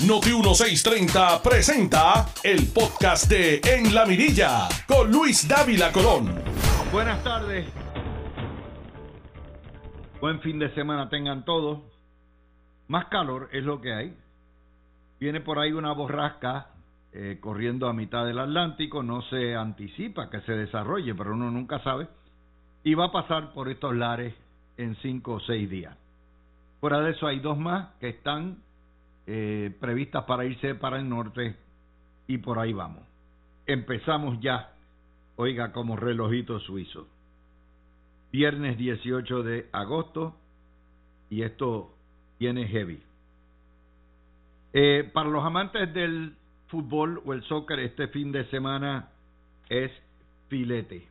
Noti 1630 presenta el podcast de En la Mirilla con Luis Dávila Colón. Buenas tardes. Buen fin de semana tengan todos. Más calor es lo que hay. Viene por ahí una borrasca eh, corriendo a mitad del Atlántico. No se anticipa que se desarrolle, pero uno nunca sabe. Y va a pasar por estos lares en cinco o seis días. Fuera de eso hay dos más que están eh, previstas para irse para el norte y por ahí vamos. Empezamos ya, oiga, como relojito suizo. Viernes 18 de agosto y esto tiene heavy. Eh, para los amantes del fútbol o el soccer, este fin de semana es filete.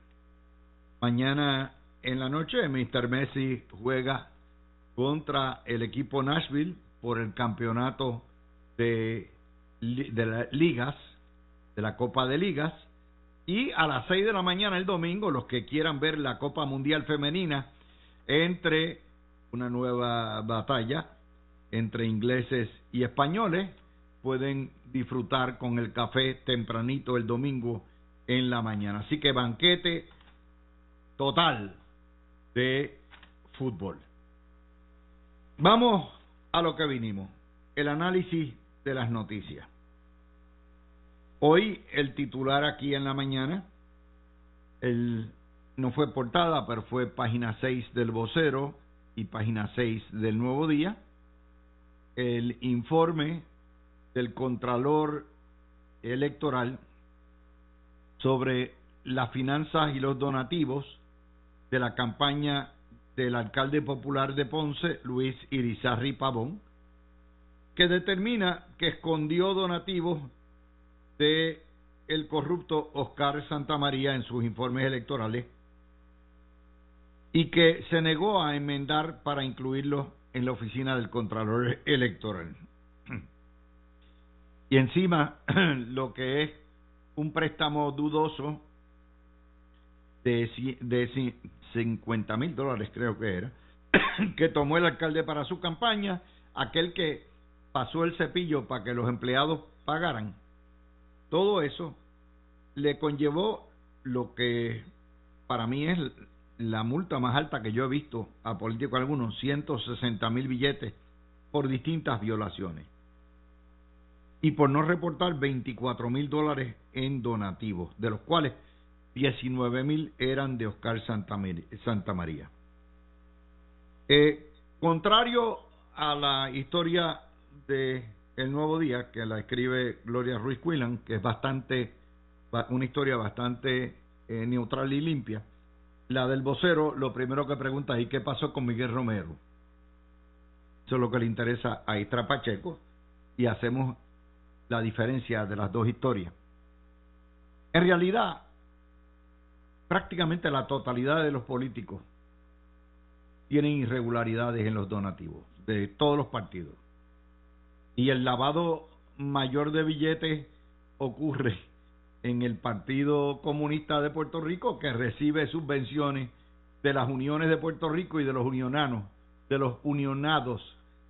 Mañana en la noche, Mr. Messi juega contra el equipo Nashville por el campeonato de, las ligas, de la Copa de Ligas. Y a las 6 de la mañana el domingo, los que quieran ver la Copa Mundial Femenina, entre una nueva batalla entre ingleses y españoles, pueden disfrutar con el café tempranito el domingo en la mañana. Así que banquete total de fútbol. Vamos a lo que vinimos, el análisis de las noticias. Hoy el titular aquí en la mañana, el, no fue portada, pero fue página 6 del vocero y página 6 del nuevo día, el informe del Contralor Electoral sobre las finanzas y los donativos de la campaña del alcalde popular de Ponce, Luis Irizarri Pavón, que determina que escondió donativos de el corrupto Oscar Santamaría en sus informes electorales y que se negó a enmendar para incluirlos en la oficina del Contralor Electoral. Y encima lo que es un préstamo dudoso de, de 50 mil dólares creo que era, que tomó el alcalde para su campaña, aquel que pasó el cepillo para que los empleados pagaran. Todo eso le conllevó lo que para mí es la multa más alta que yo he visto a políticos algunos, 160 mil billetes por distintas violaciones. Y por no reportar 24 mil dólares en donativos, de los cuales 19 mil eran de Oscar Santa María. Eh, contrario a la historia de El Nuevo Día, que la escribe Gloria Ruiz Quillan, que es bastante, una historia bastante eh, neutral y limpia, la del vocero, lo primero que pregunta es ¿y qué pasó con Miguel Romero? Eso es lo que le interesa a Istra Pacheco y hacemos la diferencia de las dos historias. En realidad, prácticamente la totalidad de los políticos tienen irregularidades en los donativos de todos los partidos. Y el lavado mayor de billetes ocurre en el Partido Comunista de Puerto Rico, que recibe subvenciones de las uniones de Puerto Rico y de los unionanos, de los unionados,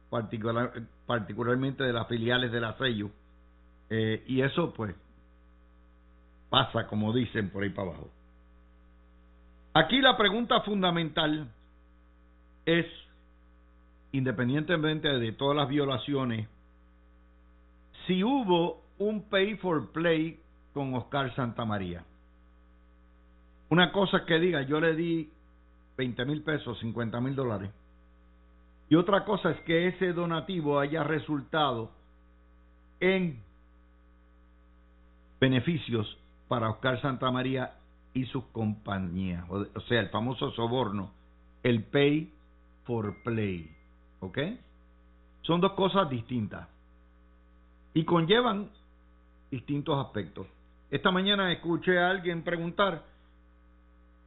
particularmente de las filiales de la sello. Eh, y eso, pues, pasa, como dicen por ahí para abajo. Aquí la pregunta fundamental es, independientemente de todas las violaciones, si hubo un pay for play con Oscar Santamaría. Una cosa que diga, yo le di 20 mil pesos, 50 mil dólares. Y otra cosa es que ese donativo haya resultado en beneficios para Oscar Santamaría y sus compañías, o, sea, el famoso soborno, el pay for play, ¿ok? Son dos cosas distintas y conllevan distintos aspectos. Esta mañana escuché a alguien preguntar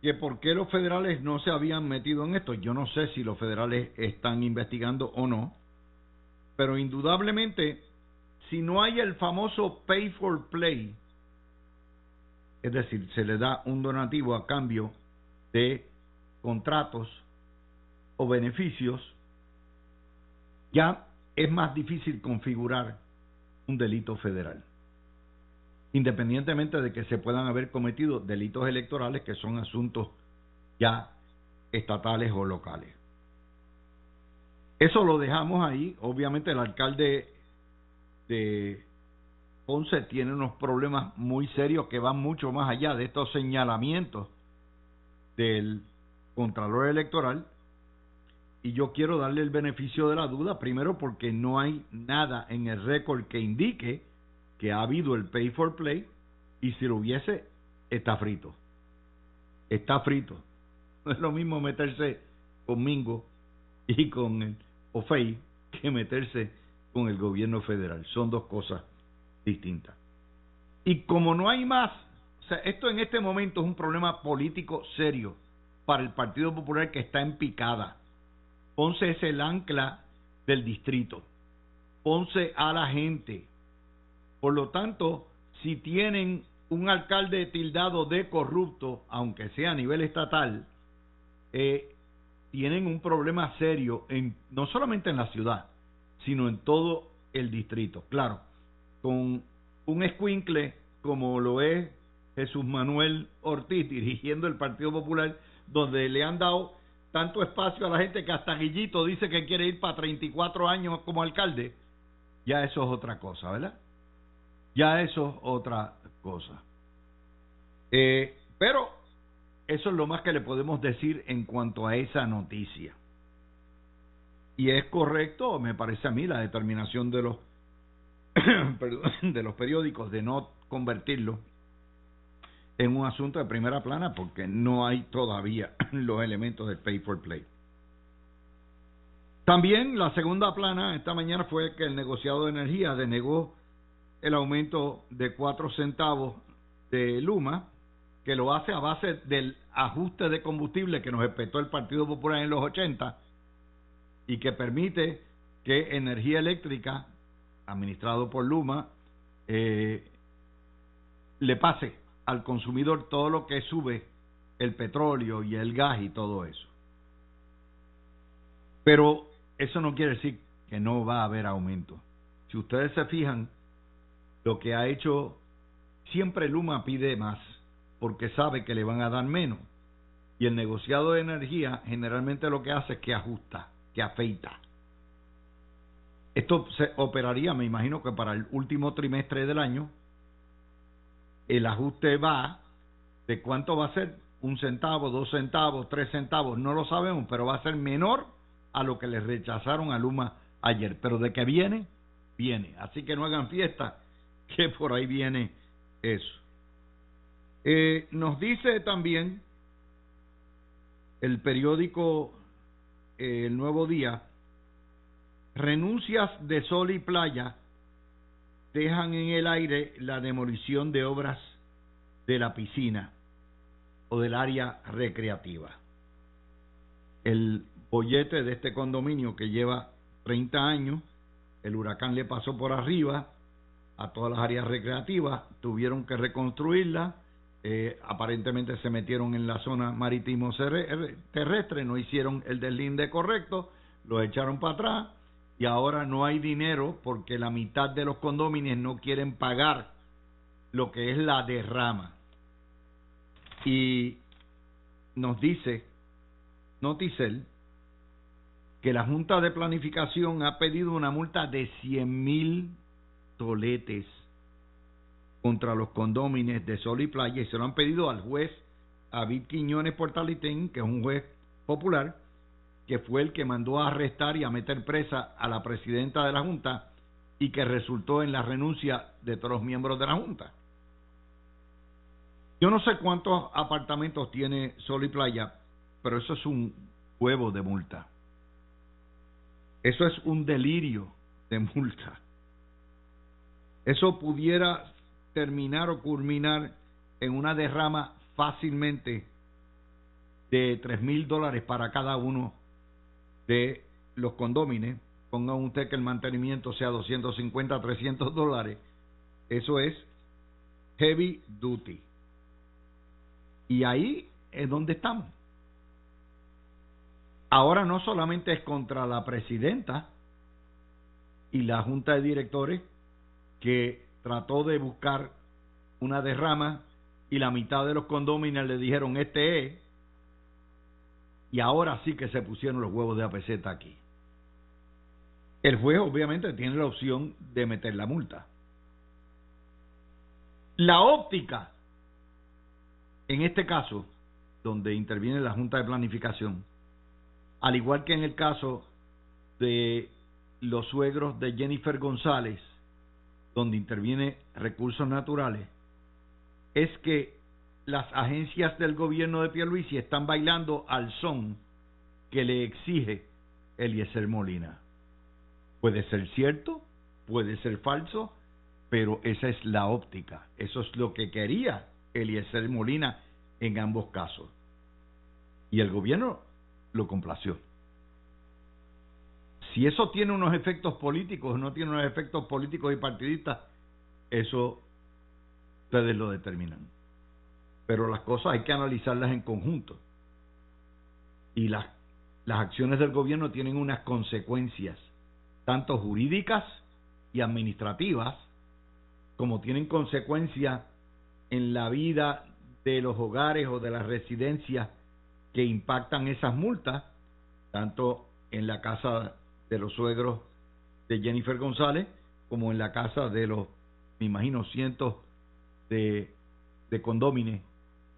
que por qué los federales no se habían metido en esto. Yo no sé si los federales están investigando o no, pero indudablemente, si no hay el famoso pay for play, es decir, se le da un donativo a cambio de contratos o beneficios, ya es más difícil configurar un delito federal. Independientemente de que se puedan haber cometido delitos electorales que son asuntos ya estatales o locales. Eso lo dejamos ahí. Obviamente el alcalde de Ponce tiene unos problemas muy serios que van mucho más allá de estos señalamientos del Contralor Electoral. Y yo quiero darle el beneficio de la duda, primero porque no hay nada en el récord que indique que ha habido el pay for play y si lo hubiese, está frito. Está frito. No es lo mismo meterse con Mingo y con el OFEI que meterse con el gobierno federal. Son dos cosas distintas. Y como no hay más, o sea, esto en este momento es un problema político serio para el Partido Popular que está en picada. Ponce es el ancla del distrito. Ponce a la gente. Por lo tanto, si tienen un alcalde tildado de corrupto, aunque sea a nivel estatal, eh, tienen un problema serio en no solamente en la ciudad, sino en todo el distrito. Claro, con un escuincle como lo es Jesús Manuel Ortiz dirigiendo el Partido Popular, donde le han dado tanto espacio a la gente que hasta Guillito dice que quiere ir para 34 años como alcalde, ya eso es otra cosa, ¿verdad? Ya eso es otra cosa. Eh, pero eso es lo más que le podemos decir en cuanto a esa noticia. Y es correcto, me parece a mí, la determinación de los de los periódicos de no convertirlo en un asunto de primera plana porque no hay todavía los elementos del pay for play. También la segunda plana esta mañana fue que el negociado de energía denegó el aumento de cuatro centavos de Luma, que lo hace a base del ajuste de combustible que nos respetó el Partido Popular en los 80 y que permite que energía eléctrica, administrado por Luma, eh, le pase al consumidor todo lo que sube el petróleo y el gas y todo eso. Pero eso no quiere decir que no va a haber aumento. Si ustedes se fijan, lo que ha hecho, siempre Luma pide más, porque sabe que le van a dar menos. Y el negociado de energía generalmente lo que hace es que ajusta, que afeita. Esto se operaría, me imagino que para el último trimestre del año, el ajuste va de cuánto va a ser, un centavo, dos centavos, tres centavos, no lo sabemos, pero va a ser menor a lo que le rechazaron a Luma ayer. Pero de que viene, viene. Así que no hagan fiesta, que por ahí viene eso. Eh, nos dice también el periódico eh, El Nuevo Día, renuncias de sol y playa dejan en el aire la demolición de obras de la piscina o del área recreativa. El bollete de este condominio que lleva 30 años, el huracán le pasó por arriba a todas las áreas recreativas, tuvieron que reconstruirla, eh, aparentemente se metieron en la zona marítimo terrestre, no hicieron el deslinde correcto, lo echaron para atrás, y ahora no hay dinero porque la mitad de los condóminos no quieren pagar lo que es la derrama. Y nos dice Noticel que la Junta de Planificación ha pedido una multa de 100 mil toletes contra los condóminos de Sol y Playa y se lo han pedido al juez David Quiñones Portalitén, que es un juez popular, que fue el que mandó a arrestar y a meter presa a la presidenta de la Junta y que resultó en la renuncia de todos los miembros de la Junta. Yo no sé cuántos apartamentos tiene Sol y Playa, pero eso es un huevo de multa. Eso es un delirio de multa. Eso pudiera terminar o culminar en una derrama fácilmente de tres mil dólares para cada uno de los condómines, ponga usted que el mantenimiento sea 250, 300 dólares, eso es heavy duty. Y ahí es donde estamos. Ahora no solamente es contra la presidenta y la junta de directores, que trató de buscar una derrama y la mitad de los condóminos le dijeron este es y ahora sí que se pusieron los huevos de APZ aquí. El juez obviamente tiene la opción de meter la multa. La óptica, en este caso, donde interviene la Junta de Planificación, al igual que en el caso de los suegros de Jennifer González, donde interviene recursos naturales, es que las agencias del gobierno de Pierluisi están bailando al son que le exige Eliezer Molina. Puede ser cierto, puede ser falso, pero esa es la óptica. Eso es lo que quería Eliezer Molina en ambos casos. Y el gobierno lo complació. Si eso tiene unos efectos políticos no tiene unos efectos políticos y partidistas, eso ustedes lo determinan. Pero las cosas hay que analizarlas en conjunto. Y las, las acciones del gobierno tienen unas consecuencias, tanto jurídicas y administrativas, como tienen consecuencias en la vida de los hogares o de las residencias que impactan esas multas, tanto en la casa de los suegros de Jennifer González, como en la casa de los, me imagino, cientos de, de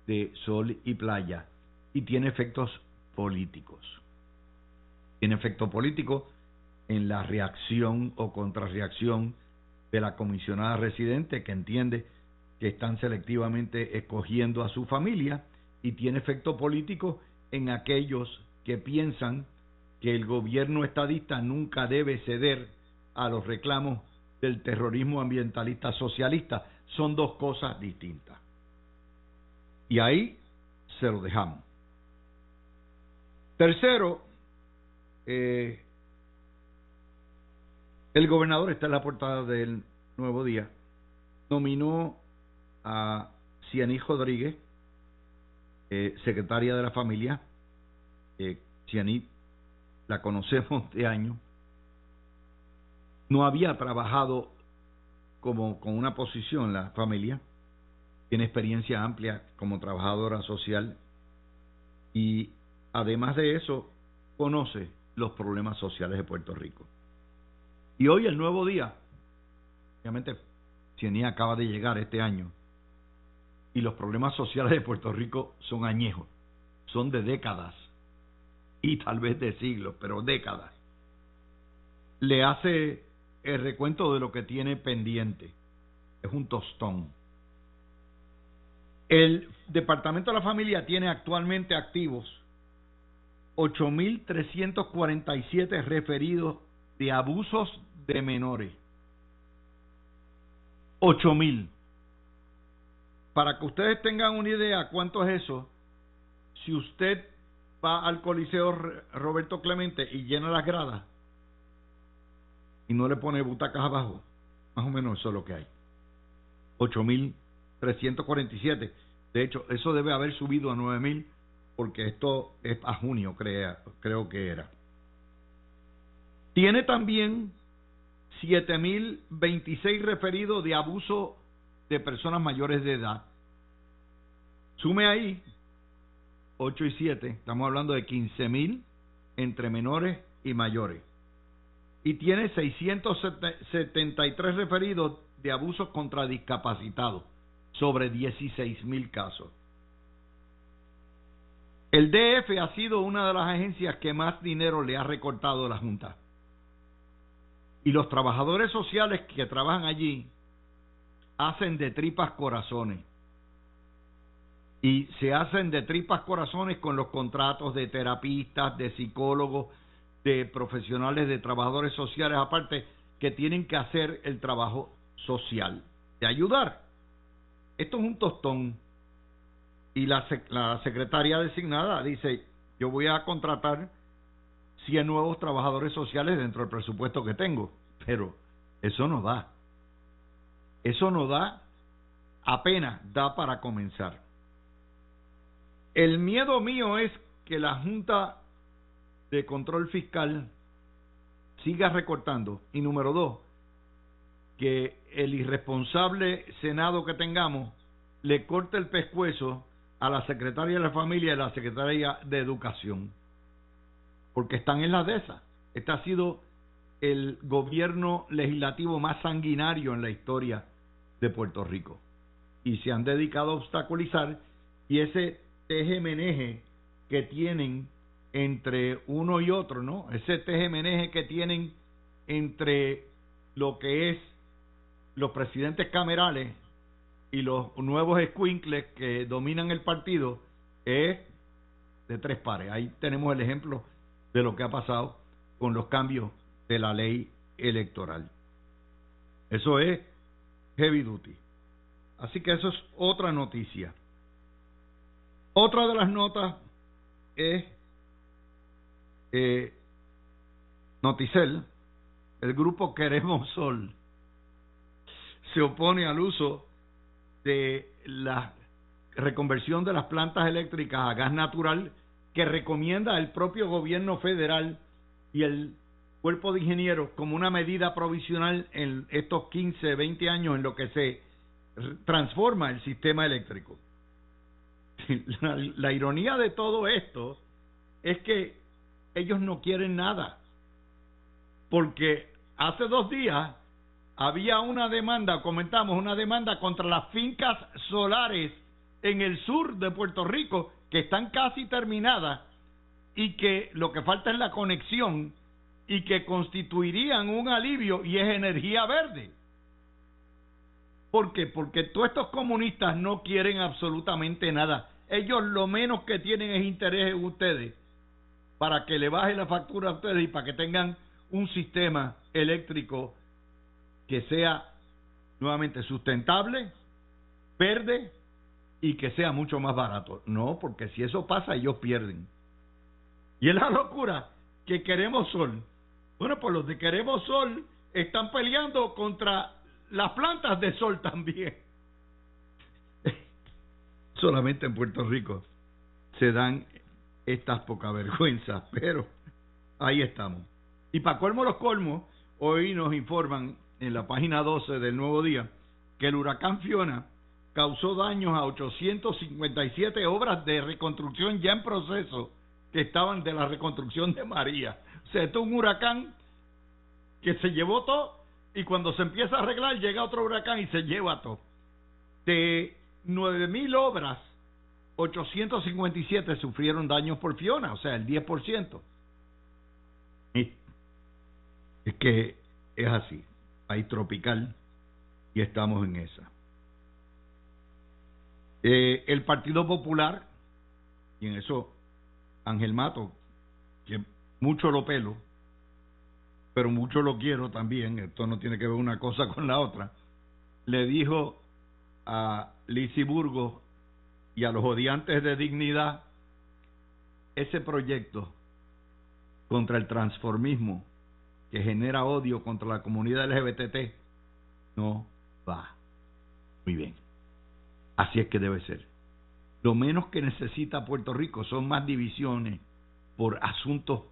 de sol y playa, y tiene efectos políticos. Tiene efecto político en la reacción o contrarreacción de la comisionada residente que entiende que están selectivamente escogiendo a su familia y tiene efecto político en aquellos que piensan que el gobierno estadista nunca debe ceder a los reclamos del terrorismo ambientalista socialista. Son dos cosas distintas. Y ahí se lo dejamos. Tercero, eh, el gobernador está en la portada del Nuevo Día. Nominó a Cianí Rodríguez, eh, secretaria de la familia. Eh, la conocemos de años, no había trabajado como con una posición en la familia, tiene experiencia amplia como trabajadora social y además de eso conoce los problemas sociales de Puerto Rico. Y hoy el nuevo día, obviamente Cienía acaba de llegar este año y los problemas sociales de Puerto Rico son añejos, son de décadas y tal vez de siglos, pero décadas, le hace el recuento de lo que tiene pendiente. Es un tostón. El Departamento de la Familia tiene actualmente activos 8.347 referidos de abusos de menores. 8.000. Para que ustedes tengan una idea cuánto es eso, si usted va al Coliseo Roberto Clemente y llena las gradas y no le pone butacas abajo, más o menos eso es lo que hay. 8.347. De hecho, eso debe haber subido a 9.000 porque esto es a junio, crea, creo que era. Tiene también 7.026 referidos de abuso de personas mayores de edad. Sume ahí 8 y 7, estamos hablando de 15 mil entre menores y mayores. Y tiene 673 referidos de abusos contra discapacitados, sobre 16 mil casos. El DF ha sido una de las agencias que más dinero le ha recortado la Junta. Y los trabajadores sociales que trabajan allí hacen de tripas corazones y se hacen de tripas corazones con los contratos de terapistas, de psicólogos, de profesionales, de trabajadores sociales, aparte que tienen que hacer el trabajo social, de ayudar. Esto es un tostón. Y la, secretaria designada dice, yo voy a contratar 100 nuevos trabajadores sociales dentro del presupuesto que tengo, pero eso no da. Eso no da, apenas da para comenzar. El miedo mío es que la Junta de Control Fiscal siga recortando. Y número dos, que el irresponsable Senado que tengamos le corte el pescuezo a la secretaria de la familia y a la secretaria de educación. Porque están en la de esas. Este ha sido el gobierno legislativo más sanguinario en la historia de Puerto Rico. Y se han dedicado a obstaculizar y ese teje que tienen entre uno y otro, ¿no? Ese teje que tienen entre lo que es los presidentes camerales y los nuevos squinkles que dominan el partido es de tres pares. Ahí tenemos el ejemplo de lo que ha pasado con los cambios de la ley electoral. Eso es heavy duty. Así que eso es otra noticia. Otra de las notas es eh, Noticel, el grupo Queremos Sol, se opone al uso de la reconversión de las plantas eléctricas a gas natural que recomienda el propio gobierno federal y el cuerpo de ingenieros como una medida provisional en estos 15, 20 años en lo que se transforma el sistema eléctrico. La, la, ironía de todo esto es que ellos no quieren nada, porque hace dos días había una demanda, comentamos, una demanda contra las fincas solares en el sur de Puerto Rico que están casi terminadas y que lo que falta es la conexión y que constituirían un alivio y es energía verde. ¿Por qué? Porque todos estos comunistas no quieren absolutamente nada. Ellos lo menos que tienen es interés en ustedes para que le baje la factura a ustedes y para que tengan un sistema eléctrico que sea nuevamente sustentable, verde y que sea mucho más barato. No, porque si eso pasa ellos pierden. Y es la locura que queremos sol. Bueno, pues los de queremos sol están peleando contra las plantas de sol también. Solamente en Puerto Rico se dan estas poca vergüenzas, pero ahí estamos. Y para colmo los colmos, hoy nos informan en la página 12 del Nuevo Día que el huracán Fiona causó daños a 857 obras de reconstrucción ya en proceso que estaban de la reconstrucción de María. O sea, esto es un huracán que se llevó todo y cuando se empieza a arreglar llega otro huracán y se lleva todo. De 9.000 obras, 857 sufrieron daños por Fiona, o sea, el 10%. Es que es así hay tropical y estamos en esa. Eh, el Partido Popular, y en eso Ángel Mato, que mucho lo pelo, pero mucho lo quiero también, esto no tiene que ver una cosa con la otra, le dijo a Lisi Burgos y a los odiantes de dignidad, ese proyecto contra el transformismo que genera odio contra la comunidad LGBT no va. Muy bien. Así es que debe ser. Lo menos que necesita Puerto Rico son más divisiones por asuntos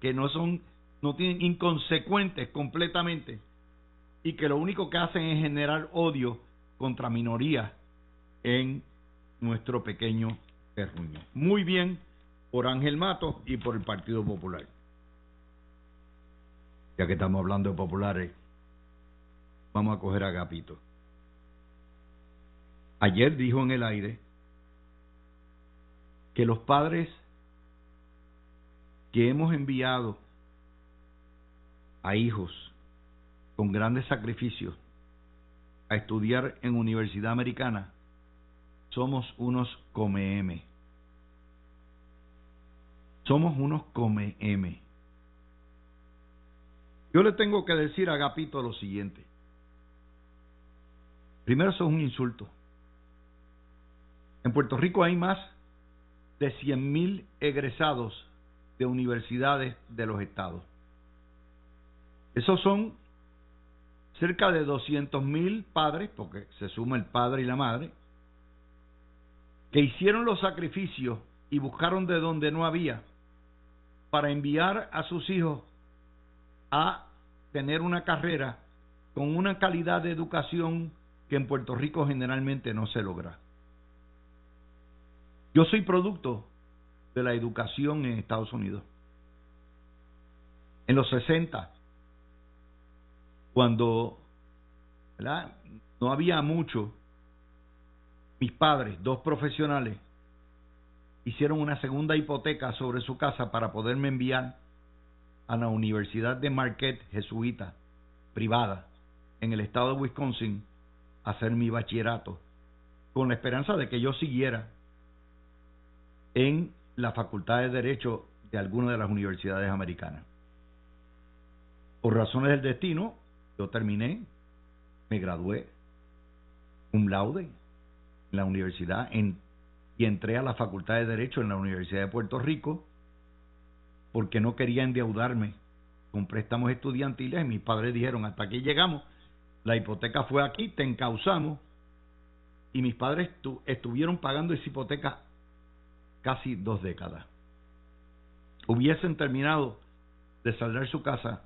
que no son no tienen inconsecuentes completamente y que lo único que hacen es generar odio contra minorías en nuestro pequeño terruño. Muy bien por Ángel Mato y por el Partido Popular ya que estamos hablando de populares, vamos a coger a Gapito. Ayer dijo en el aire que los padres que hemos enviado a hijos con grandes sacrificios a estudiar en universidad americana somos unos come M. Somos unos come M. Yo le tengo que decir a Agapito lo siguiente. Primero, eso es un insulto. En Puerto Rico hay más de 100.000 egresados de universidades de los estados. Esos son cerca de 200.000 padres, porque se suma el padre y la madre, que hicieron los sacrificios y buscaron de donde no había para enviar a sus hijos a tener una carrera con una calidad de educación que en Puerto Rico generalmente no se logra. Yo soy producto de la educación en Estados Unidos. En los 60, cuando no había mucho, mis padres, dos profesionales, hicieron una segunda hipoteca sobre su casa para poderme enviar a la Universidad de Marquette jesuita privada en el estado de Wisconsin a hacer mi bachillerato con la esperanza de que yo siguiera en la Facultad de Derecho de alguna de las universidades americanas. Por razones del destino, yo terminé, me gradué, un laude en la universidad en, y entré a la Facultad de Derecho en la Universidad de Puerto Rico porque no quería endeudarme con préstamos estudiantiles mis padres dijeron, hasta aquí llegamos, la hipoteca fue aquí, te encausamos y mis padres estuvieron pagando esa hipoteca casi dos décadas. Hubiesen terminado de saldar su casa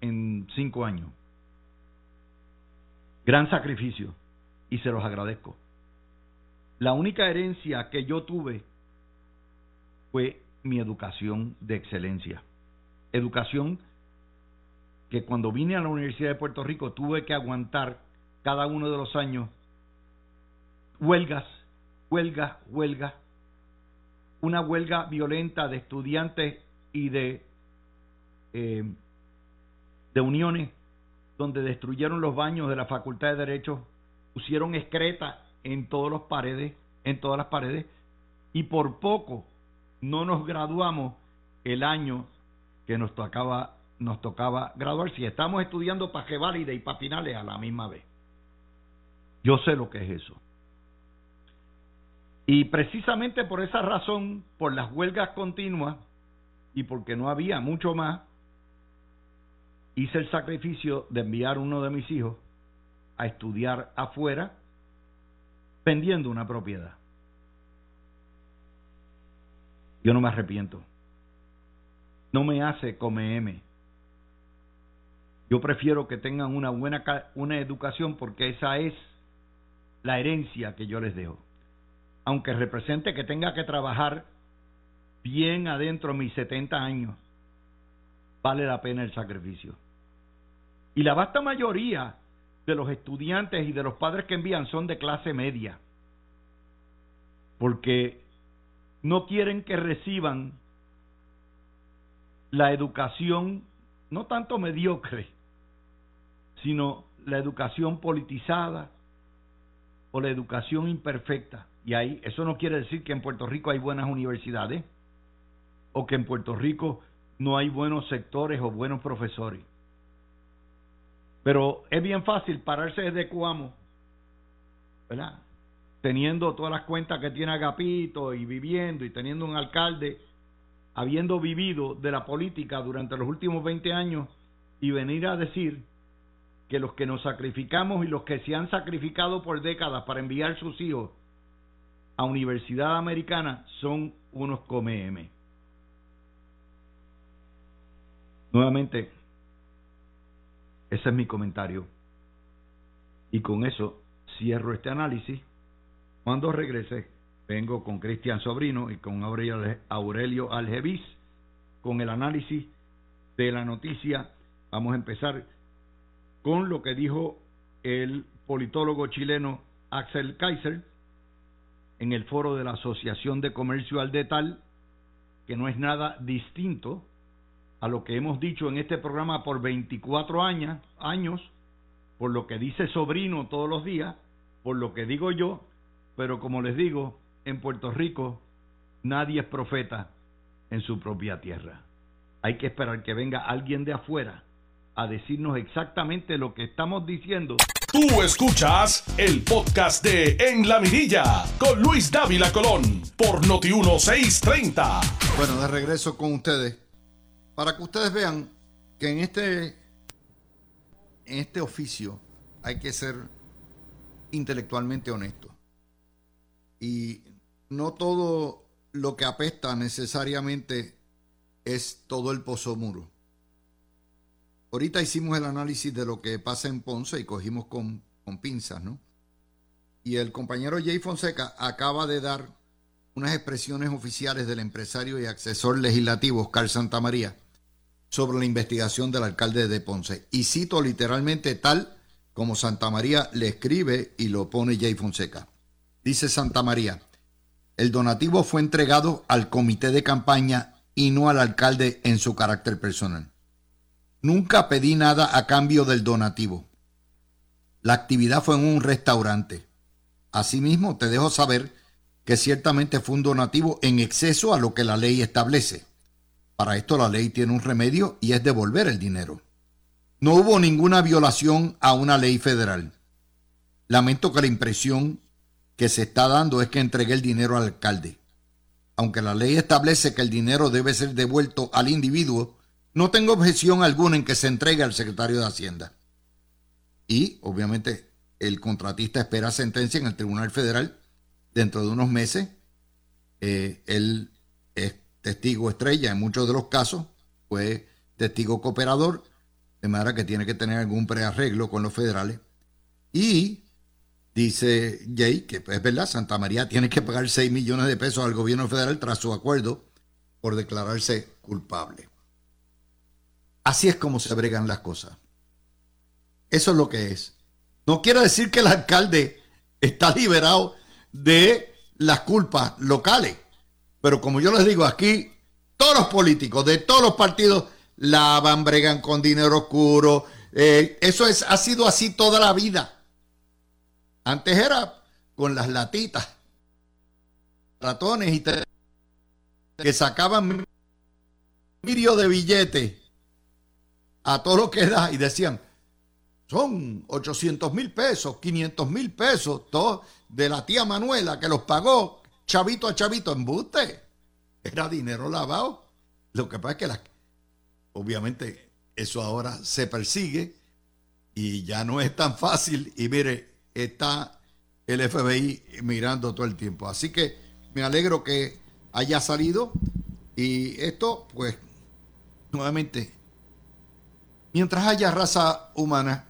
en cinco años. Gran sacrificio y se los agradezco. La única herencia que yo tuve fue mi educación de excelencia. Educación que cuando vine a la Universidad de Puerto Rico tuve que aguantar cada uno de los años huelgas, huelgas, huelgas, una huelga violenta de estudiantes y de, eh, de uniones donde destruyeron los baños de la Facultad de Derecho, pusieron excreta en todas las paredes, en todas las paredes, y por poco no nos graduamos el año que nos tocaba, nos tocaba graduar si estamos estudiando para Válida y para finales a la misma vez. Yo sé lo que es eso. Y precisamente por esa razón, por las huelgas continuas y porque no había mucho más, hice el sacrificio de enviar uno de mis hijos a estudiar afuera vendiendo una propiedad. Yo no me arrepiento. No me hace come Yo prefiero que tengan una buena una educación porque esa es la herencia que yo les dejo aunque represente que tenga que trabajar bien adentro mis 70 años, vale la pena el sacrificio. Y la vasta mayoría de los estudiantes y de los padres que envían son de clase media, porque no quieren que reciban la educación no tanto mediocre, sino la educación politizada o la educación imperfecta y ahí, eso no quiere decir que en Puerto Rico hay buenas universidades o que en Puerto Rico no hay buenos sectores o buenos profesores. Pero es bien fácil pararse desde Cuamo, ¿verdad? Teniendo todas las cuentas que tiene Agapito y viviendo y teniendo un alcalde, habiendo vivido de la política durante los últimos 20 años y venir a decir que los que nos sacrificamos y los que se han sacrificado por décadas para enviar sus hijos a Universidad Americana son unos come Nuevamente, ese es mi comentario. Y con eso cierro este análisis. Cuando regrese, vengo con Cristian Sobrino y con Aurelio Algevis con el análisis de la noticia. Vamos a empezar con lo que dijo el politólogo chileno Axel Kaiser en el foro de la Asociación de Comercio al Detal, que no es nada distinto a lo que hemos dicho en este programa por 24 años, años, por lo que dice Sobrino todos los días, por lo que digo yo, pero como les digo, en Puerto Rico nadie es profeta en su propia tierra. Hay que esperar que venga alguien de afuera a decirnos exactamente lo que estamos diciendo Tú escuchas el podcast de En la Mirilla con Luis Dávila Colón por Noti 1630. Bueno, de regreso con ustedes para que ustedes vean que en este en este oficio hay que ser intelectualmente honesto. Y no todo lo que apesta necesariamente es todo el pozo muro. ahorita hicimos el análisis de lo que pasa en Ponce y cogimos con, con pinzas, ¿no? Y el compañero Jay Fonseca acaba de dar unas expresiones oficiales del empresario y asesor legislativo Oscar Santamaría sobre la investigación del alcalde de Ponce. Y cito literalmente tal como Santa María le escribe y lo pone Jay Fonseca. Dice Santa María, el donativo fue entregado al comité de campaña y no al alcalde en su carácter personal. Nunca pedí nada a cambio del donativo. La actividad fue en un restaurante. Asimismo, te dejo saber que ciertamente fue un donativo en exceso a lo que la ley establece. Para esto la ley tiene un remedio y es devolver el dinero. No hubo ninguna violación a una ley federal. Lamento que la impresión que se está dando es que entregué el dinero al alcalde. Aunque la ley establece que el dinero debe ser devuelto al individuo, no tengo objeción alguna en que se entregue al secretario de Hacienda. Y, obviamente, el contratista espera sentencia en el Tribunal Federal dentro de unos meses. Eh, él es testigo estrella en muchos de los casos, fue testigo cooperador, de manera que tiene que tener algún prearreglo con los federales. Y Dice Jay que es verdad, Santa María tiene que pagar 6 millones de pesos al gobierno federal tras su acuerdo por declararse culpable. Así es como se bregan las cosas. Eso es lo que es. No quiere decir que el alcalde está liberado de las culpas locales. Pero como yo les digo aquí, todos los políticos de todos los partidos lavan, bregan con dinero oscuro. Eh, eso es, ha sido así toda la vida. Antes era con las latitas, ratones y que sacaban mirio de billetes a todo lo que da y decían, son 800 mil pesos, 500 mil pesos, todo de la tía Manuela que los pagó chavito a chavito en buste. Era dinero lavado. Lo que pasa es que obviamente eso ahora se persigue y ya no es tan fácil. Y mire, está el FBI mirando todo el tiempo. Así que me alegro que haya salido y esto, pues, nuevamente, mientras haya raza humana,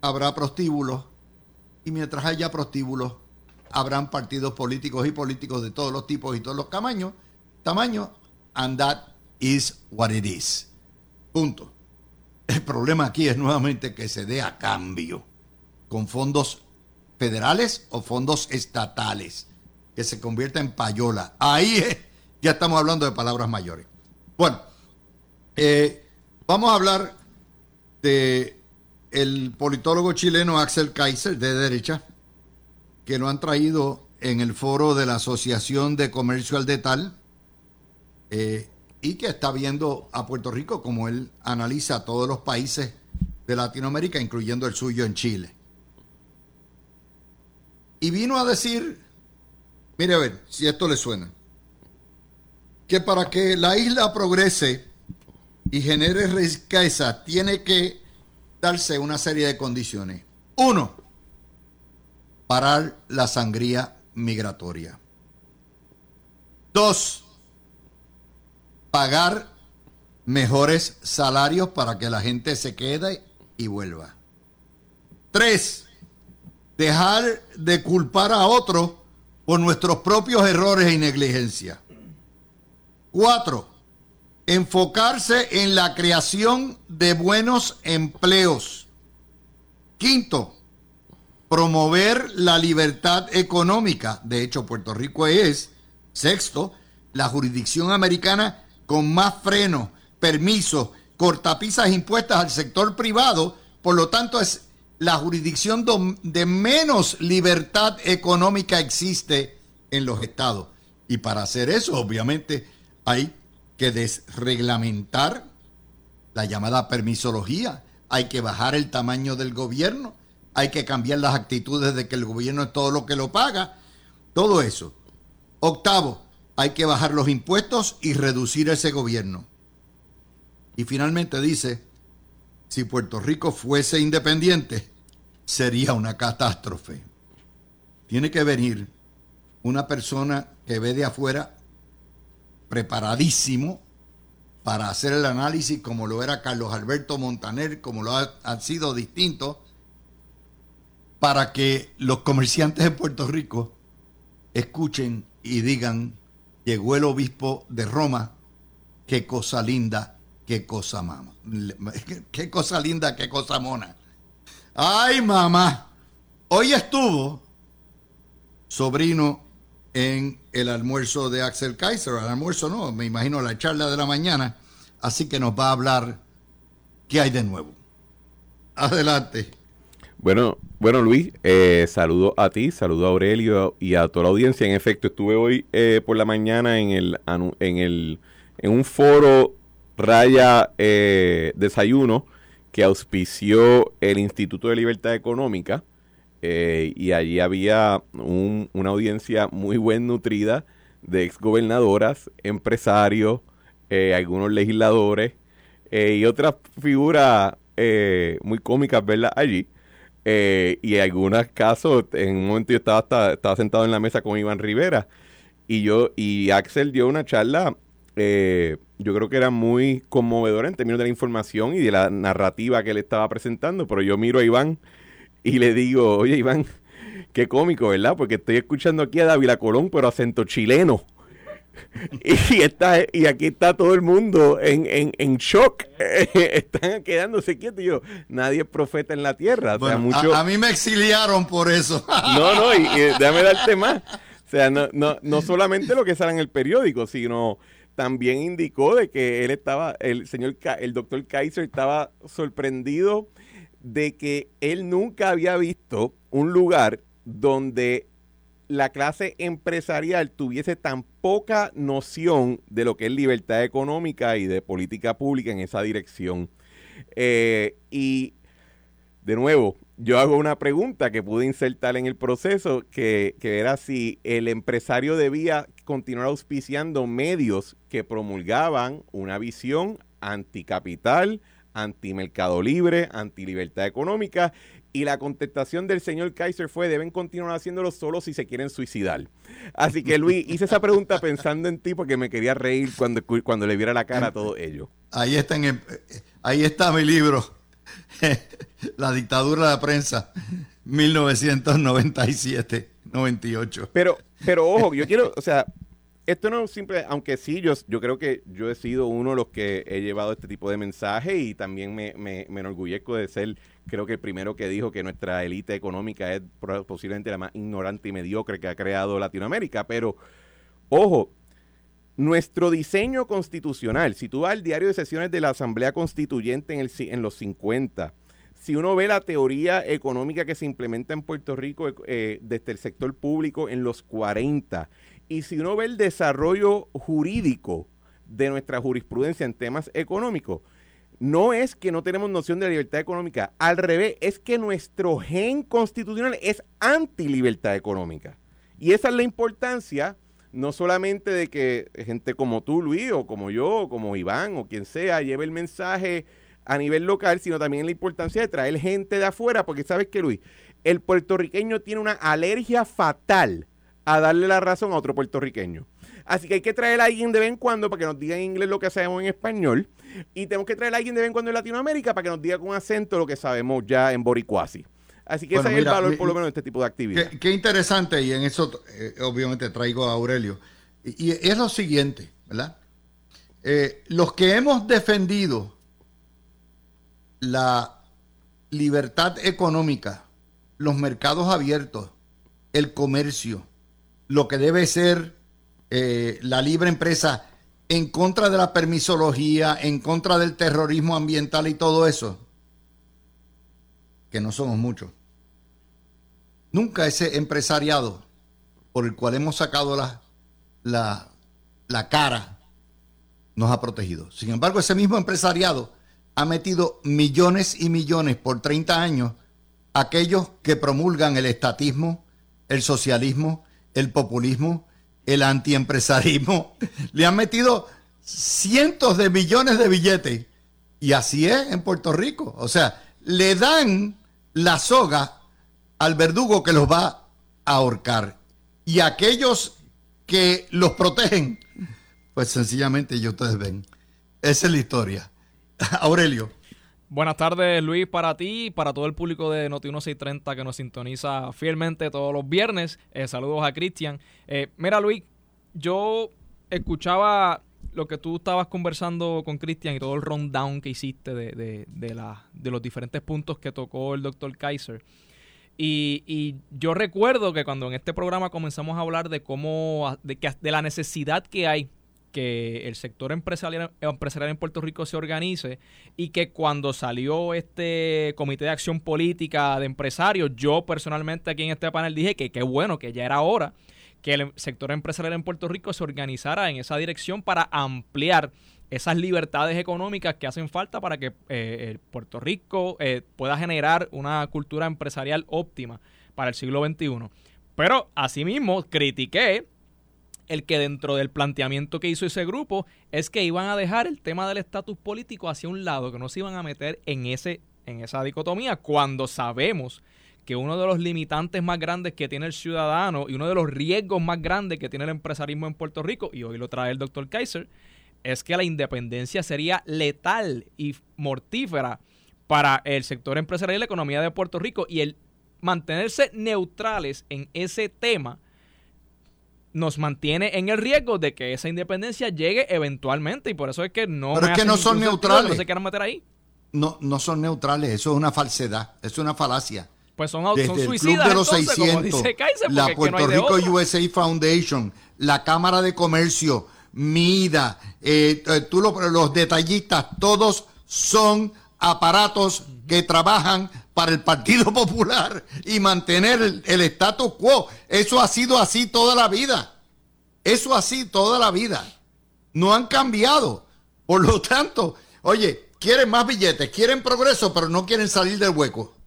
habrá prostíbulos y mientras haya prostíbulos, habrán partidos políticos y políticos de todos los tipos y todos los tamaños, tamaños, and that is what it is. Punto. El problema aquí es nuevamente que se dé a cambio con fondos federales o fondos estatales, que se convierta en payola. Ahí ya estamos hablando de palabras mayores. Bueno, eh, vamos a hablar de el politólogo chileno Axel Kaiser, de derecha, que lo han traído en el foro de la Asociación de Comercio al Detal, eh, y que está viendo a Puerto Rico como él analiza todos los países de Latinoamérica, incluyendo el suyo en Chile. Y vino a decir, mire a ver si esto le suena, que para que la isla progrese y genere riqueza tiene que darse una serie de condiciones. Uno, parar la sangría migratoria. Dos, pagar mejores salarios para que la gente se quede y vuelva. Tres, dejar de culpar a otros por nuestros propios errores y negligencia. Cuatro, enfocarse en la creación de buenos empleos. Quinto, promover la libertad económica. De hecho, Puerto Rico es, sexto, la jurisdicción americana con más frenos, permisos, cortapisas impuestas al sector privado. Por lo tanto, es la jurisdicción de menos libertad económica existe en los estados. Y para hacer eso, obviamente, hay que desreglamentar la llamada permisología, hay que bajar el tamaño del gobierno, hay que cambiar las actitudes de que el gobierno es todo lo que lo paga, todo eso. Octavo, hay que bajar los impuestos y reducir ese gobierno. Y finalmente dice, si Puerto Rico fuese independiente, sería una catástrofe. Tiene que venir una persona que ve de afuera preparadísimo para hacer el análisis como lo era Carlos Alberto Montaner, como lo ha, sido distintos, para que los comerciantes de Puerto Rico escuchen y digan, llegó el obispo de Roma, qué cosa linda, qué cosa mama, qué cosa linda, qué cosa mona. Ay, mamá, hoy estuvo sobrino en el almuerzo de Axel Kaiser, el almuerzo no, me imagino la charla de la mañana, así que nos va a hablar qué hay de nuevo. Adelante. Bueno, bueno Luis, eh, saludo a ti, saludo a Aurelio y a toda la audiencia. En efecto, estuve hoy eh, por la mañana en el, en el en un foro Raya eh, Desayuno que auspició el Instituto de Libertad Económica eh, y allí había una audiencia muy bien nutrida de exgobernadoras, empresarios, eh, algunos legisladores eh, y otras figuras muy cómicas verlas allí. y en algunos casos, en un momento yo estaba, estaba sentado en la mesa con Iván Rivera y yo y Axel dio una charla yo creo que era muy conmovedora en términos de la información y de la narrativa que él estaba presentando, pero yo miro a Iván y le digo, oye Iván, qué cómico, ¿verdad? Porque estoy escuchando aquí a Dávila Colón, pero acento chileno. y, está, y aquí está todo el mundo en, en, en shock. Están quedándose quietos. yo, nadie es profeta en la tierra. a, mí me exiliaron por eso. no, no, y, déjame darte más. O sea, no, no, no solamente lo que sale en el periódico, sino también indicó de que él estaba, el señor, el doctor Kaiser estaba sorprendido de que él nunca había visto un lugar donde la clase empresarial tuviese tan poca noción de lo que es libertad económica y de política pública en esa dirección. Eh, y de nuevo, yo hago una pregunta que pude insertar en el proceso, que, que, era si el empresario debía continuar auspiciando medios que promulgaban una visión anticapital, anti-mercado libre, anti-libertad económica. Y la contestación del señor Kaiser fue, deben continuar haciéndolo solo si se quieren suicidar. Así que Luis, hice esa pregunta pensando en ti porque me quería reír cuando, cuando le viera la cara a todo ello. Ahí está, en ahí está mi libro, La dictadura de la prensa, 1997-98. Pero, pero ojo, yo quiero, o sea, esto no es simple, aunque sí, yo, yo creo que yo he sido uno de los que he llevado este tipo de mensaje y también me, me, enorgullezco de ser, creo que el primero que dijo que nuestra élite económica es posiblemente la más ignorante y mediocre que ha creado Latinoamérica. Pero, ojo, nuestro diseño constitucional, si tú vas al diario de sesiones de la Asamblea Constituyente en, los 50, si uno ve la teoría económica que se implementa en Puerto Rico eh, desde el sector público en los 40, y si uno ve el desarrollo jurídico de nuestra jurisprudencia en temas económicos, no es que no tenemos noción de libertad económica, al revés, es que nuestro gen constitucional es anti-libertad económica. Y esa es la importancia, no solamente de que gente como tú, Luis, o como yo, o como Iván, o quien sea, lleve el mensaje a nivel local, sino también la importancia de traer gente de afuera, porque sabes que, Luis, el puertorriqueño tiene una alergia fatal a darle la razón a otro puertorriqueño. Así que hay que traer a alguien de vez en cuando para que nos diga en inglés lo que sabemos en español. Y tenemos que traer a alguien de vez en cuando en Latinoamérica para que nos diga con acento lo que sabemos ya en boricuasi. Así que ese es el valor, por lo menos, de este tipo de actividad. Qué, interesante, y en eso eh, obviamente traigo a Aurelio. Y, es lo siguiente, ¿verdad? Eh, los que hemos defendido la libertad económica, los mercados abiertos, el comercio, lo que debe ser eh, la libre empresa en contra de la permisología, en contra del terrorismo ambiental y todo eso, que no somos muchos. Nunca ese empresariado por el cual hemos sacado la, la, la cara nos ha protegido. Sin embargo, ese mismo empresariado ha metido millones y millones por 30 años aquellos que promulgan el estatismo, el socialismo, el populismo, el antiempresarismo, le han metido cientos de millones de billetes. Y así es en Puerto Rico. O sea, le dan la soga al verdugo que los va a ahorcar. Y aquellos que los protegen, pues sencillamente, y ustedes ven, Esa es la historia. Aurelio. Buenas tardes, Luis, para ti y para todo el público de Noti 1630 que nos sintoniza fielmente todos los viernes. Eh, saludos a Cristian. Eh, mira, Luis, yo escuchaba lo que tú estabas conversando con Cristian y todo el rundown que hiciste de, de, la, de los diferentes puntos que tocó el doctor Kaiser. Y, y, yo recuerdo que cuando en este programa comenzamos a hablar de cómo, de, de la necesidad que hay que el sector empresarial, empresarial en Puerto Rico se organice y que cuando salió este comité de acción política de empresarios, yo personalmente aquí en este panel dije que qué bueno, que ya era hora que el sector empresarial en Puerto Rico se organizara en esa dirección para ampliar esas libertades económicas que hacen falta para que eh, Puerto Rico eh, pueda generar una cultura empresarial óptima para el siglo XXI. Pero asimismo critiqué el que dentro del planteamiento que hizo ese grupo es que iban a dejar el tema del estatus político hacia un lado, que no se iban a meter en, ese, en esa dicotomía cuando sabemos que uno de los limitantes más grandes que tiene el ciudadano y uno de los riesgos más grandes que tiene el empresarismo en Puerto Rico, y hoy lo trae el doctor Kaiser, es que la independencia sería letal y mortífera para el sector empresarial y la economía de Puerto Rico y el mantenerse neutrales en ese tema nos mantiene en el riesgo de que esa independencia llegue eventualmente y por eso es que no Pero es que no son neutrales. No se quieran meter ahí. No, no son neutrales, eso es una falsedad, eso es una falacia. Pues son, Desde son el suicidas, Club de los entonces, 600, la Puerto Rico USA Foundation, la Cámara de Comercio, MIDA, eh, eh, tú los detallistas, todos son aparatos que trabajan para el Partido Popular y mantener el, el status quo. Eso ha sido así toda la vida. Eso así toda la vida. No han cambiado. Por lo tanto, oye, quieren más billetes, quieren progreso, pero no quieren salir del hueco.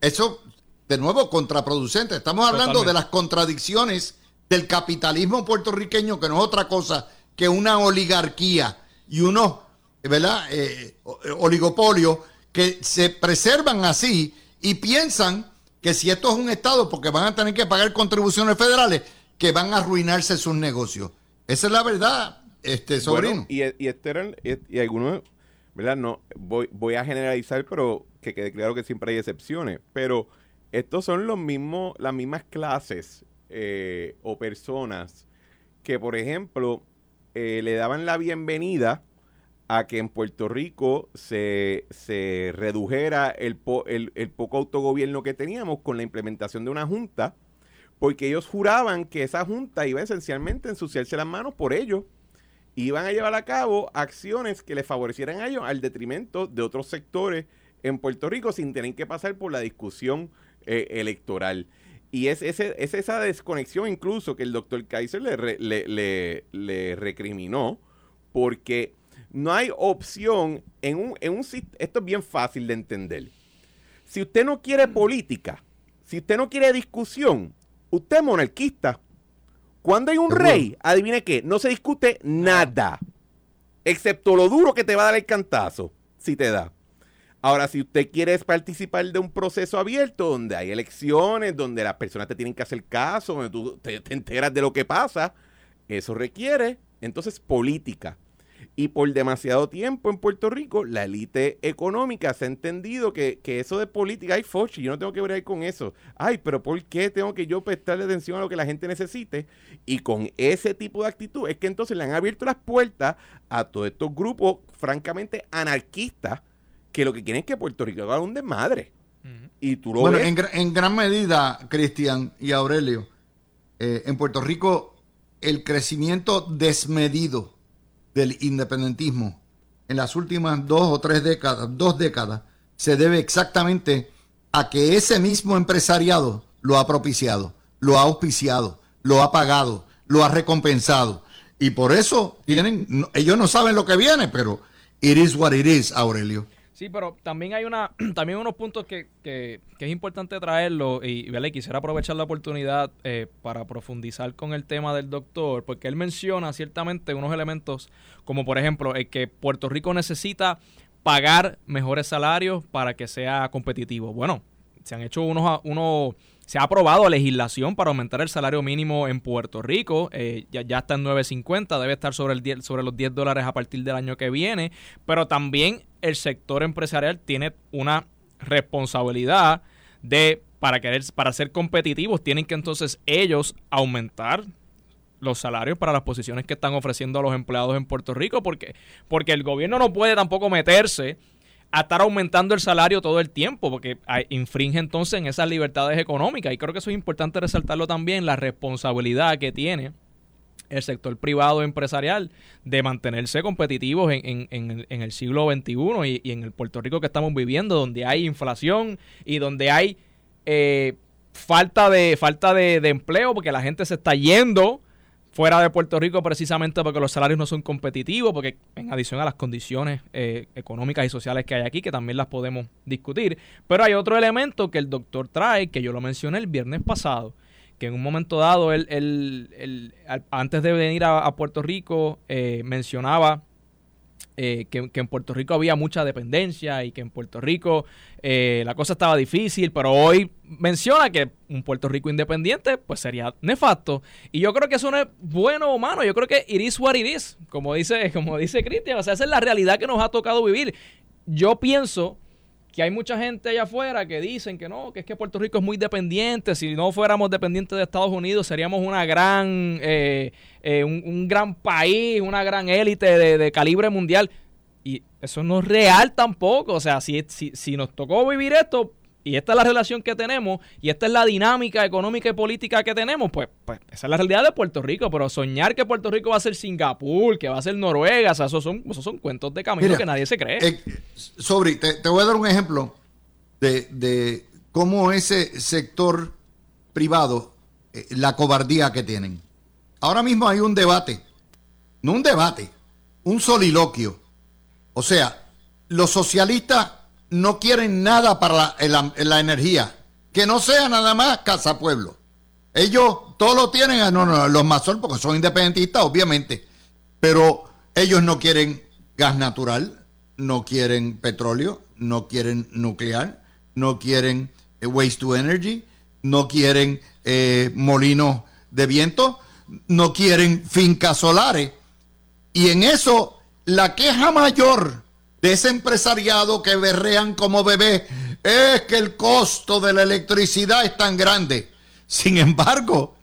Eso, de nuevo, contraproducente. Estamos hablando de las contradicciones del capitalismo puertorriqueño, que no es otra cosa que una oligarquía y unos, ¿verdad? Eh, oligopolios que se preservan así y piensan que si esto es un Estado, porque van a tener que pagar contribuciones federales, que van a arruinarse sus negocios. Esa es la verdad, este sobrino. y, y, este y, algunos, ¿verdad? No, voy, voy a generalizar, pero que quede claro que siempre hay excepciones. Pero estos son los mismos, las mismas clases eh, o personas que, por ejemplo, eh, le daban la bienvenida a que en Puerto Rico se, se redujera el, el, poco autogobierno que teníamos con la implementación de una junta, porque ellos juraban que esa junta iba esencialmente a ensuciarse las manos por ellos. Iban a llevar a cabo acciones que les favorecieran a ellos al detrimento de otros sectores en Puerto Rico sin tener que pasar por la discusión eh, electoral. Y es, es, es, esa desconexión incluso que el doctor Kaiser le, le, le recriminó, porque no hay opción en un, en un... Esto es bien fácil de entender. Si usted no quiere política, si usted no quiere discusión, usted es monarquista. Cuando hay un rey, adivine qué, no se discute nada. Excepto lo duro que te va a dar el cantazo, si te da. Ahora, si usted quiere participar de un proceso abierto donde hay elecciones, donde las personas te tienen que hacer caso, donde tú te enteras de lo que pasa, eso requiere entonces política. Y por demasiado tiempo en Puerto Rico, la élite económica se ha entendido que, eso de política, ay, Fochi, yo no tengo que ver con eso. Ay, pero ¿por qué tengo que yo prestarle atención a lo que la gente necesite? Y con ese tipo de actitud es que entonces le han abierto las puertas a todos estos grupos, francamente, anarquistas, que lo que quieren es que Puerto Rico haga un desmadre. Y tú lo bueno, ves. En, en, gran medida, Cristian y Aurelio, eh, en Puerto Rico el crecimiento desmedido del independentismo en las últimas dos o tres décadas, dos décadas, se debe exactamente a que ese mismo empresariado lo ha propiciado, lo ha auspiciado, lo ha pagado, lo ha recompensado. Y por eso tienen, ellos no saben lo que viene, pero it is what it is, Aurelio. Sí, pero también hay una, también unos puntos que, que, es importante traerlo y, ¿vale? quisiera aprovechar la oportunidad eh, para profundizar con el tema del doctor, porque él menciona ciertamente unos elementos como por ejemplo el que Puerto Rico necesita pagar mejores salarios para que sea competitivo. Bueno, se han hecho unos, unos se ha aprobado legislación para aumentar el salario mínimo en Puerto Rico. Eh, ya, está en 9.50, debe estar sobre, el 10, sobre los 10 dólares a partir del año que viene. Pero también el sector empresarial tiene una responsabilidad de, para, querer, para ser competitivos, tienen que entonces ellos aumentar los salarios para las posiciones que están ofreciendo a los empleados en Puerto Rico, porque, porque el gobierno no puede tampoco meterse a estar aumentando el salario todo el tiempo, porque infringe entonces en esas libertades económicas. Y creo que eso es importante resaltarlo también, la responsabilidad que tiene el sector privado empresarial de mantenerse competitivos en, en, en, el siglo XXI y, en el Puerto Rico que estamos viviendo, donde hay inflación y donde hay eh, falta de falta de empleo, porque la gente se está yendo fuera de Puerto Rico precisamente porque los salarios no son competitivos, porque en adición a las condiciones eh, económicas y sociales que hay aquí, que también las podemos discutir. Pero hay otro elemento que el doctor trae, que yo lo mencioné el viernes pasado, que en un momento dado, él, él, antes de venir a, Puerto Rico, eh, mencionaba eh, que, en Puerto Rico había mucha dependencia y que en Puerto Rico eh, la cosa estaba difícil, pero hoy menciona que un Puerto Rico independiente pues sería nefasto. Y yo creo que eso no es bueno o malo, yo creo que it is what it is, como dice, como dice Cristian, o sea, esa es la realidad que nos ha tocado vivir. Yo pienso que hay mucha gente allá afuera que dicen que no, que es que Puerto Rico es muy dependiente, si no fuéramos dependientes de Estados Unidos seríamos una gran, eh, eh, un, gran país, una gran élite de, calibre mundial. Y eso no es real tampoco, o sea, si, si, si nos tocó vivir esto, y esta es la relación que tenemos y esta es la dinámica económica y política que tenemos, pues, pues esa es la realidad de Puerto Rico. Pero soñar que Puerto Rico va a ser Singapur, que va a ser Noruega, o sea, esos son, esos son cuentos de camino que nadie se cree. Eh, sobre, te, voy a dar un ejemplo de, de cómo ese sector privado, eh, la cobardía que tienen. Ahora mismo hay un debate, no un debate, un soliloquio. O sea, los socialistas no quieren nada para la, energía, que no sea nada más Casa Pueblo. Ellos todo lo tienen, ah, no, no, los Mazol, porque son independentistas, obviamente, pero ellos no quieren gas natural, no quieren petróleo, no quieren nuclear, no quieren eh, waste to energy, no quieren eh, molinos de viento, no quieren fincas solares. Y en eso, la queja mayor de ese empresariado que berrean como bebé es que el costo de la electricidad es tan grande. Sin embargo,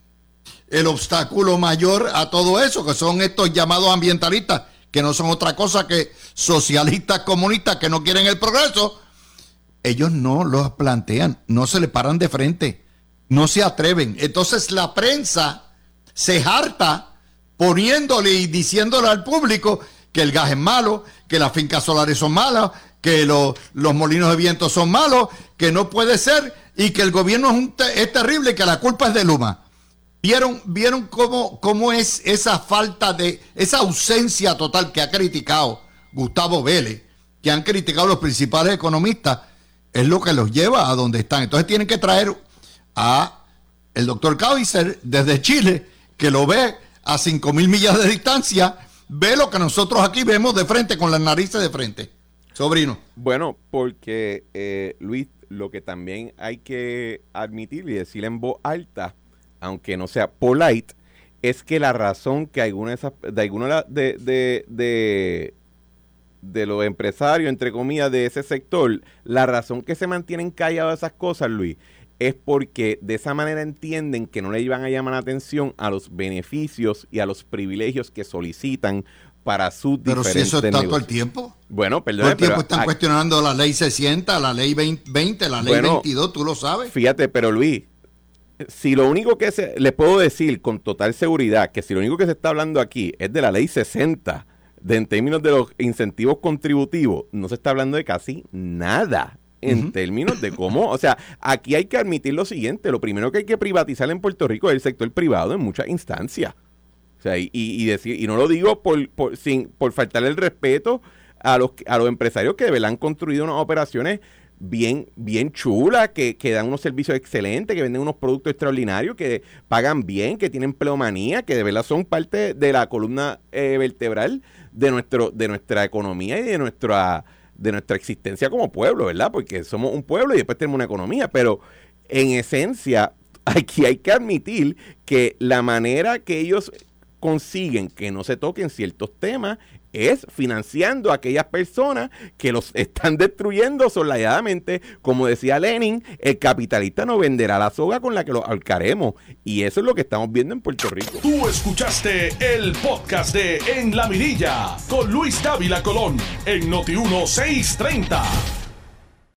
el obstáculo mayor a todo eso, que son estos llamados ambientalistas, que no son otra cosa que socialistas comunistas que no quieren el progreso, ellos no los plantean, no se le paran de frente, no se atreven. Entonces la prensa se harta poniéndole y diciéndole al público que el gas es malo, que las fincas solares son malas, que los molinos de viento son malos, que no puede ser y que el gobierno es, terrible, que la culpa es de Luma. ¿Vieron, vieron cómo, cómo es esa falta de, esa ausencia total que ha criticado Gustavo Vélez, que han criticado los principales economistas? Es lo que los lleva a donde están. Entonces tienen que traer a el doctor Kaiser desde Chile, que lo ve a 5 mil millas de distancia ve lo que nosotros aquí vemos de frente, con las narices de frente. Sobrino. Bueno, porque eh, Luis, lo que también hay que admitir y decir en voz alta, aunque no sea polite, es que la razón que alguna de de alguna de, de, de, de los empresarios, entre comillas, de ese sector, la razón que se mantienen callados esas cosas, Luis, es porque de esa manera entienden que no le iban a llamar la atención a los beneficios y a los privilegios que solicitan para su Pero si eso está todo el tiempo. Bueno, perdón. Todo el tiempo están cuestionando la ley 60, la ley 20, la ley 22, tú lo sabes. Fíjate, pero Luis, si lo único que se, le puedo decir con total seguridad, que si lo único que se está hablando aquí es de la ley 60, de, en términos de los incentivos contributivos, no se está hablando de casi nada en términos de cómo, o sea, aquí hay que admitir lo siguiente, lo primero que hay que privatizar en Puerto Rico es el sector privado en muchas instancias. O sea, y, y, decir, y no lo digo por, por, sin, por faltarle el respeto a los, a los empresarios que de verdad han construido unas operaciones bien, bien chulas, que, que, dan unos servicios excelentes, que venden unos productos extraordinarios, que pagan bien, que tienen pleomanía, que de verdad son parte de la columna eh, vertebral de nuestro, de nuestra economía y de nuestra de nuestra existencia como pueblo, ¿verdad? Porque somos un pueblo y después tenemos una economía, pero en esencia aquí hay que admitir que la manera que ellos consiguen que no se toquen ciertos temas es financiando a aquellas personas que los están destruyendo solayadamente. Como decía Lenin, el capitalista no venderá la soga con la que los alcaremos. Y eso es lo que estamos viendo en Puerto Rico. Tú escuchaste el podcast de En la Mirilla con Luis Dávila Colón en Noti 1630.